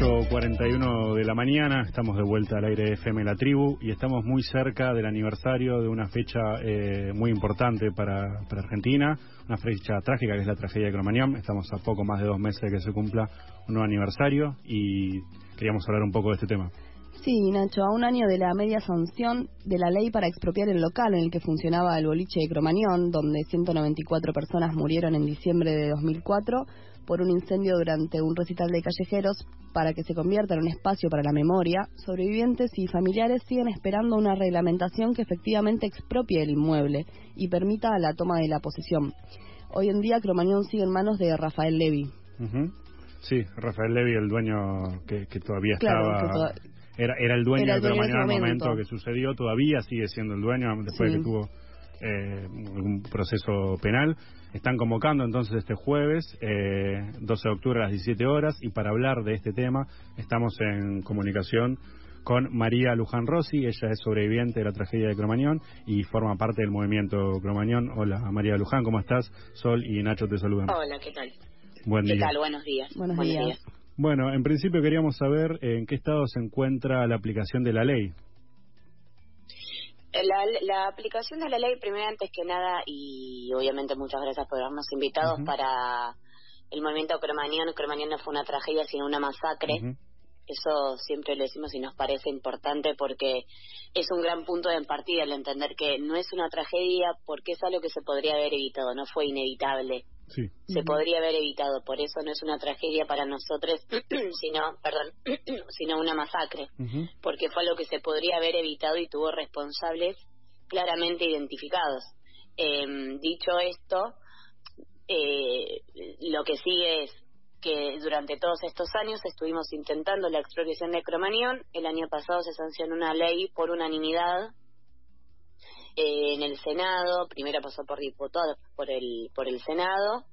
8.41 de la mañana, estamos de vuelta al aire de FM La Tribu y estamos muy cerca del aniversario de una fecha eh, muy importante para, para, Argentina, una fecha trágica que es la tragedia de Cromañón. Estamos a poco más de dos meses de que se cumpla un nuevo aniversario y queríamos hablar un poco de este tema. Sí, Nacho, a un año de la media sanción de la ley para expropiar el local en el que funcionaba el boliche de Cromañón, donde 194 personas murieron en diciembre de 2004, por un incendio durante un recital de callejeros para que se convierta en un espacio para la memoria, sobrevivientes y familiares siguen esperando una reglamentación que efectivamente expropie el inmueble y permita la toma de la posesión. Hoy en día Cromañón sigue en manos de Rafael Levy. Sí, Rafael Levy, el dueño que, todavía estaba... Era, era el dueño, de Cromañón en el momento. que sucedió, todavía sigue siendo el dueño después de que tuvo eh, un proceso penal. Están convocando entonces este jueves, eh, 12 de octubre a las 17 horas, y para hablar de este tema estamos en comunicación con María Luján Rossi, ella es sobreviviente de la tragedia de Cromañón y forma parte del movimiento Cromañón. Hola María Luján, ¿cómo estás? Sol y Nacho te saludan. Hola, ¿qué tal? Buen ¿Qué día. tal? Buenos días. Buenos, días. Bueno, en principio queríamos saber en qué estado se encuentra la aplicación de la ley. La, la, aplicación de la ley, primero antes que nada, y obviamente muchas gracias por habernos invitado para el movimiento Cromañón. Cromañón no fue una tragedia, sino una masacre. Eso siempre lo decimos y nos parece importante porque es un gran punto de partida el entender que no es una tragedia porque es algo que se podría haber evitado, no fue inevitable. Se podría haber evitado, por eso no es una tragedia para nosotros, sino, perdón, sino una masacre, porque fue algo que se podría haber evitado y tuvo responsables claramente identificados. Em, dicho esto, eh, lo que sigue es que durante todos estos años estuvimos intentando la expropiación de Cromañón. El año pasado se sancionó una ley por unanimidad eh, en el Senado, primero pasó por diputados, por el, por el Senado.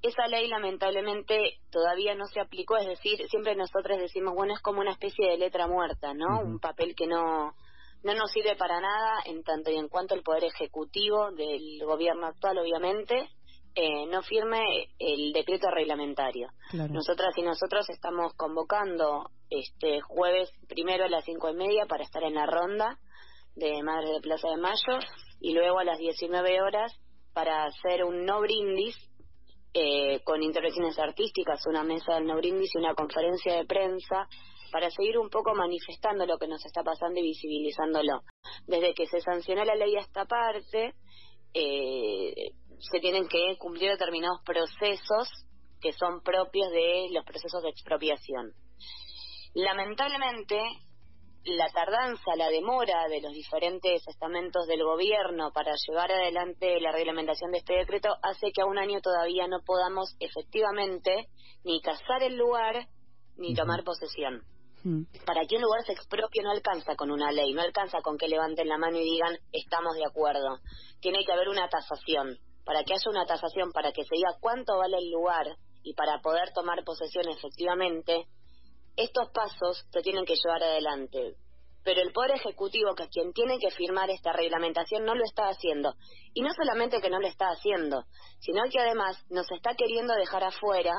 Esa ley lamentablemente todavía no se aplicó, es decir, siempre nosotros decimos, bueno, es como una especie de letra muerta, ¿no? Un papel que no, no nos sirve para nada en tanto y en cuanto el Poder Ejecutivo del gobierno actual, obviamente, eh, no firme el decreto reglamentario. Nosotras y nosotros estamos convocando este jueves primero a las cinco y media para estar en la ronda de Madres de Plaza de Mayo y luego a las 19 horas para hacer un no brindis eh, con intervenciones artísticas, una mesa del no brindis y una conferencia de prensa para seguir un poco manifestando lo que nos está pasando y visibilizándolo. Desde que se sancionó la ley a esta parte, eh, se tienen que cumplir determinados procesos que son propios de los procesos de expropiación. Lamentablemente, la tardanza, la demora de los diferentes estamentos del gobierno para llevar adelante la reglamentación de este decreto hace que a un año todavía no podamos efectivamente ni cazar el lugar ni tomar posesión. Hmm. Para que un lugar se expropie no alcanza con una ley, no alcanza con que levanten la mano y digan estamos de acuerdo. Tiene que haber una tasación. Para que haya una tasación, para que se diga cuánto vale el lugar y para poder tomar posesión efectivamente, estos pasos se tienen que llevar adelante. Pero el Poder Ejecutivo, que es quien tiene que firmar esta reglamentación, no lo está haciendo. Y no solamente que no lo está haciendo, sino que además nos está queriendo dejar afuera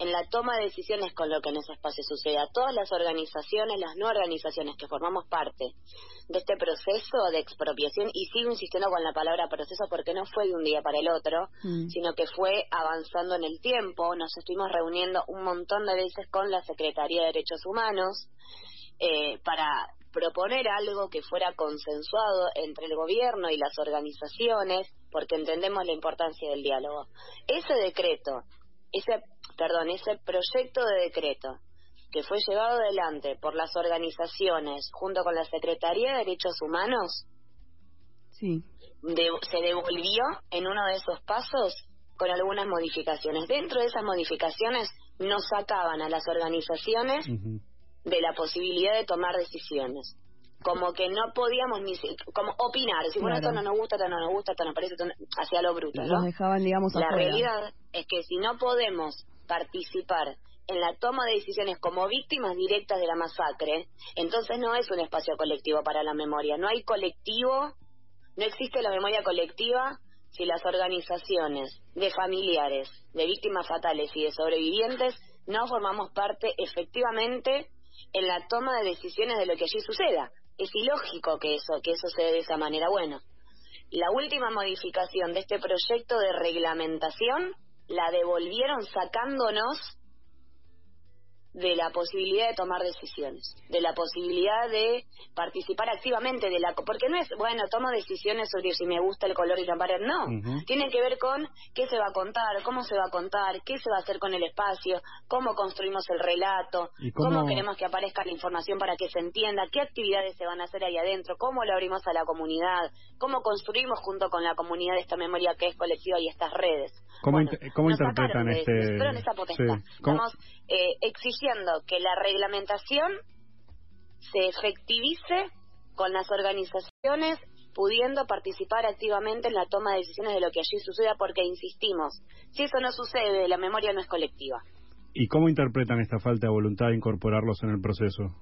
en la toma de decisiones con lo que en ese espacio sucede. A todas las organizaciones, las no organizaciones que formamos parte de este proceso de expropiación, y sigo insistiendo con la palabra proceso porque no fue de un día para el otro, mm. sino que fue avanzando en el tiempo. Nos estuvimos reuniendo un montón de veces con la Secretaría de Derechos Humanos eh, para proponer algo que fuera consensuado entre el gobierno y las organizaciones, porque entendemos la importancia del diálogo. Ese decreto, ese perdón, ese proyecto de decreto que fue llevado adelante por las organizaciones junto con la Secretaría de Derechos Humanos, sí. se devolvió en uno de esos pasos con algunas modificaciones. Dentro de esas modificaciones nos sacaban a las organizaciones de la posibilidad de tomar decisiones. Como que no podíamos ni como opinar, decir, bueno, esto no nos gusta, esto no nos gusta, esto nos parece, hacia lo bruto, ¿no? Nos dejaban, digamos, La realidad es que si no podemos participar en la toma de decisiones como víctimas directas de la masacre, entonces no es un espacio colectivo para la memoria. No hay colectivo, no existe la memoria colectiva si las organizaciones de familiares, de víctimas fatales y de sobrevivientes no formamos parte efectivamente en la toma de decisiones de lo que allí suceda. Es ilógico que eso, que eso se dé de esa manera. Bueno, la última modificación de este proyecto de reglamentación la devolvieron sacándonos de la posibilidad de tomar decisiones, de la posibilidad de participar activamente de la porque no es bueno tomo decisiones sobre si me gusta el color y la pared no. Tiene que ver con qué se va a contar cómo se va a contar qué se va a hacer con el espacio cómo construimos el relato cómo... queremos que aparezca la información para que se entienda qué actividades se van a hacer ahí adentro cómo lo abrimos a la comunidad cómo construimos junto con la comunidad esta memoria que es colectiva y estas redes. Cómo, ¿cómo interpretan este estamos eh, exigiendo que la reglamentación se efectivice con las organizaciones pudiendo participar activamente en la toma de decisiones de lo que allí suceda, porque insistimos, si eso no sucede, la memoria no es colectiva. ¿Y cómo interpretan esta falta de voluntad de incorporarlos en el proceso?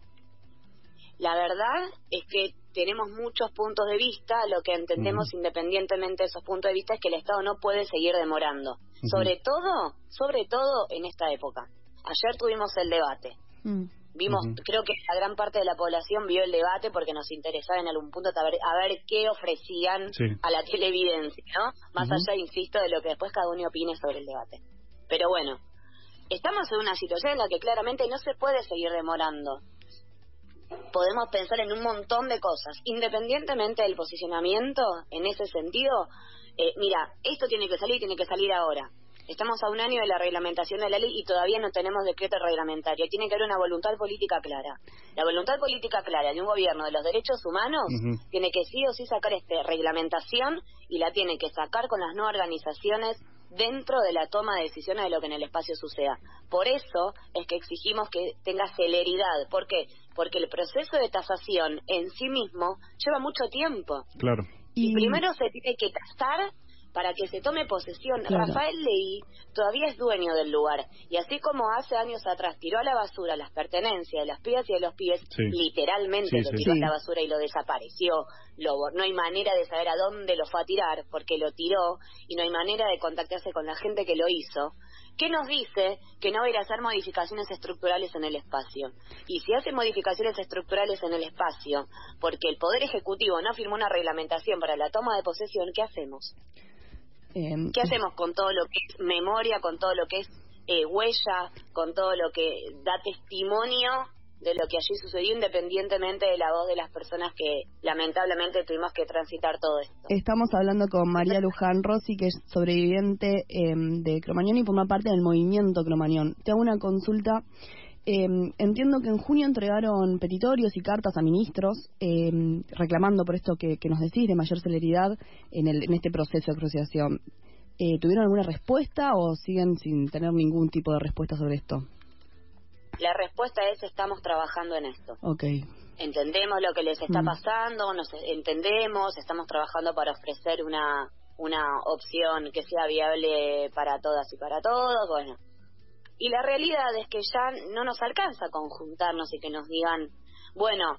La verdad es que tenemos muchos puntos de vista, lo que entendemos independientemente de esos puntos de vista es que el Estado no puede seguir demorando, sobre todo, sobre todo en esta época. Ayer tuvimos el debate. Mm. Vimos, creo que la gran parte de la población vio el debate porque nos interesaba en algún punto a ver, qué ofrecían a la televidencia, ¿no? Más allá, insisto, de lo que después cada uno opine sobre el debate. Pero bueno, estamos en una situación en la que claramente no se puede seguir demorando. Podemos pensar en un montón de cosas, independientemente del posicionamiento, en ese sentido, eh, mira, esto tiene que salir, tiene que salir ahora. Estamos a un año de la reglamentación de la ley y todavía no tenemos decreto reglamentario. Tiene que haber una voluntad política clara. La voluntad política clara de un gobierno de los derechos humanos tiene que sí o sí sacar esta reglamentación y la tiene que sacar con las no organizaciones dentro de la toma de decisiones de lo que en el espacio suceda. Por eso es que exigimos que tenga celeridad. ¿Por qué? Porque el proceso de tasación en sí mismo lleva mucho tiempo. Claro. Y, y primero se tiene que tasar para que se tome posesión. Rafael Leí todavía es dueño del lugar y así como hace años atrás tiró a la basura las pertenencias de las pibas y de los pibes, literalmente lo tiró a la basura y lo desapareció. Lo, no hay manera de saber a dónde lo fue a tirar porque lo tiró y no hay manera de contactarse con la gente que lo hizo. ¿Qué nos dice que no va a ir a hacer modificaciones estructurales en el espacio? Y si hace modificaciones estructurales en el espacio porque el Poder Ejecutivo no firmó una reglamentación para la toma de posesión, ¿qué hacemos? Em, ¿Qué hacemos con todo lo que es memoria, con todo lo que es eh, huella, con todo lo que da testimonio de lo que allí sucedió independientemente de la voz de las personas que lamentablemente tuvimos que transitar todo esto. Estamos hablando con María Luján Rossi, que es sobreviviente em, de Cromañón y forma parte del movimiento Cromañón. Te hago una consulta eh, entiendo que en junio entregaron petitorios y cartas a ministros eh, reclamando por esto que, nos decís de mayor celeridad en, el, en este proceso de asociación. Eh, ¿Tuvieron alguna respuesta o siguen sin tener ningún tipo de respuesta sobre esto? La respuesta es estamos trabajando en esto. Ok. Entendemos lo que les está mm. pasando, nos entendemos, estamos trabajando para ofrecer una una opción que sea viable para todas y para todos. Bueno, y la realidad es que ya no nos alcanza conjuntarnos y que nos digan, bueno,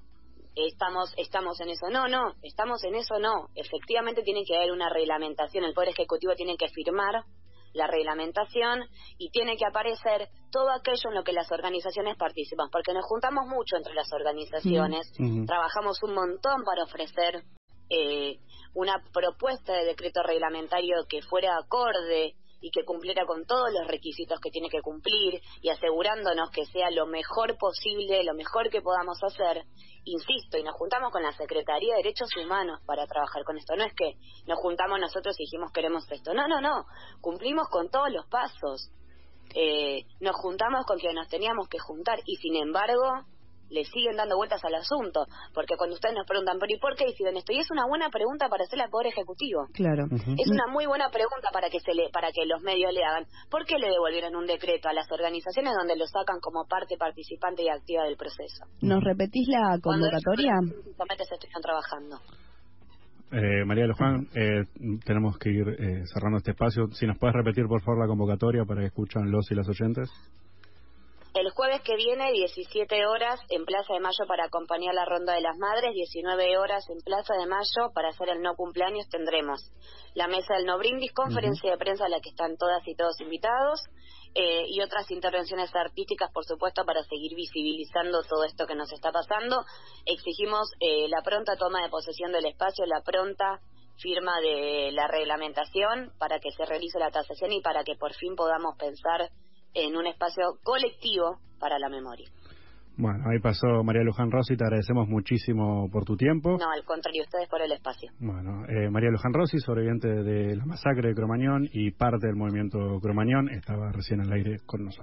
estamos estamos en eso. No, no, estamos en eso no. Efectivamente tiene que haber una reglamentación. El Poder Ejecutivo tiene que firmar la reglamentación y tiene que aparecer todo aquello en lo que las organizaciones participan, porque nos juntamos mucho entre las organizaciones, trabajamos un montón para ofrecer eh, una propuesta de decreto reglamentario que fuera acorde y que cumpliera con todos los requisitos que tiene que cumplir y asegurándonos que sea lo mejor posible, lo mejor que podamos hacer, insisto, y nos juntamos con la Secretaría de Derechos Humanos para trabajar con esto. No es que nos juntamos nosotros y dijimos queremos esto. No, no, no. Cumplimos con todos los pasos. Eh, nos juntamos con quien nos teníamos que juntar y sin embargo le siguen dando vueltas al asunto, porque cuando ustedes nos preguntan, pero ¿y por qué deciden esto? Y es una buena pregunta para hacerle al Poder Ejecutivo. Claro. Es una muy buena pregunta para que se le, para que los medios le hagan. ¿Por qué le devolvieron un decreto a las organizaciones donde lo sacan como parte participante y activa del proceso? ¿Nos repetís la convocatoria? Cuando se estuvieron trabajando. Eh, María Luján, eh, tenemos que ir eh, cerrando este espacio. Si nos puedes repetir, por favor, la convocatoria para que escuchen los y las oyentes. El jueves que viene, 17 horas en Plaza de Mayo para acompañar la Ronda de las Madres, 19 horas en Plaza de Mayo para hacer el no cumpleaños. Tendremos la mesa del no brindis, conferencia de prensa a la que están todas y todos invitados eh, y otras intervenciones artísticas, por supuesto, para seguir visibilizando todo esto que nos está pasando. Exigimos eh, la pronta toma de posesión del espacio, la pronta firma de la reglamentación para que se realice la tasación y para que por fin podamos pensar en un espacio colectivo para la memoria. Bueno, ahí pasó María Luján Rossi, te agradecemos muchísimo por tu tiempo. No, al contrario, ustedes por el espacio. Bueno, eh, María Luján Rossi, sobreviviente de la masacre de Cromañón y parte del movimiento Cromañón, estaba recién al aire con nosotros.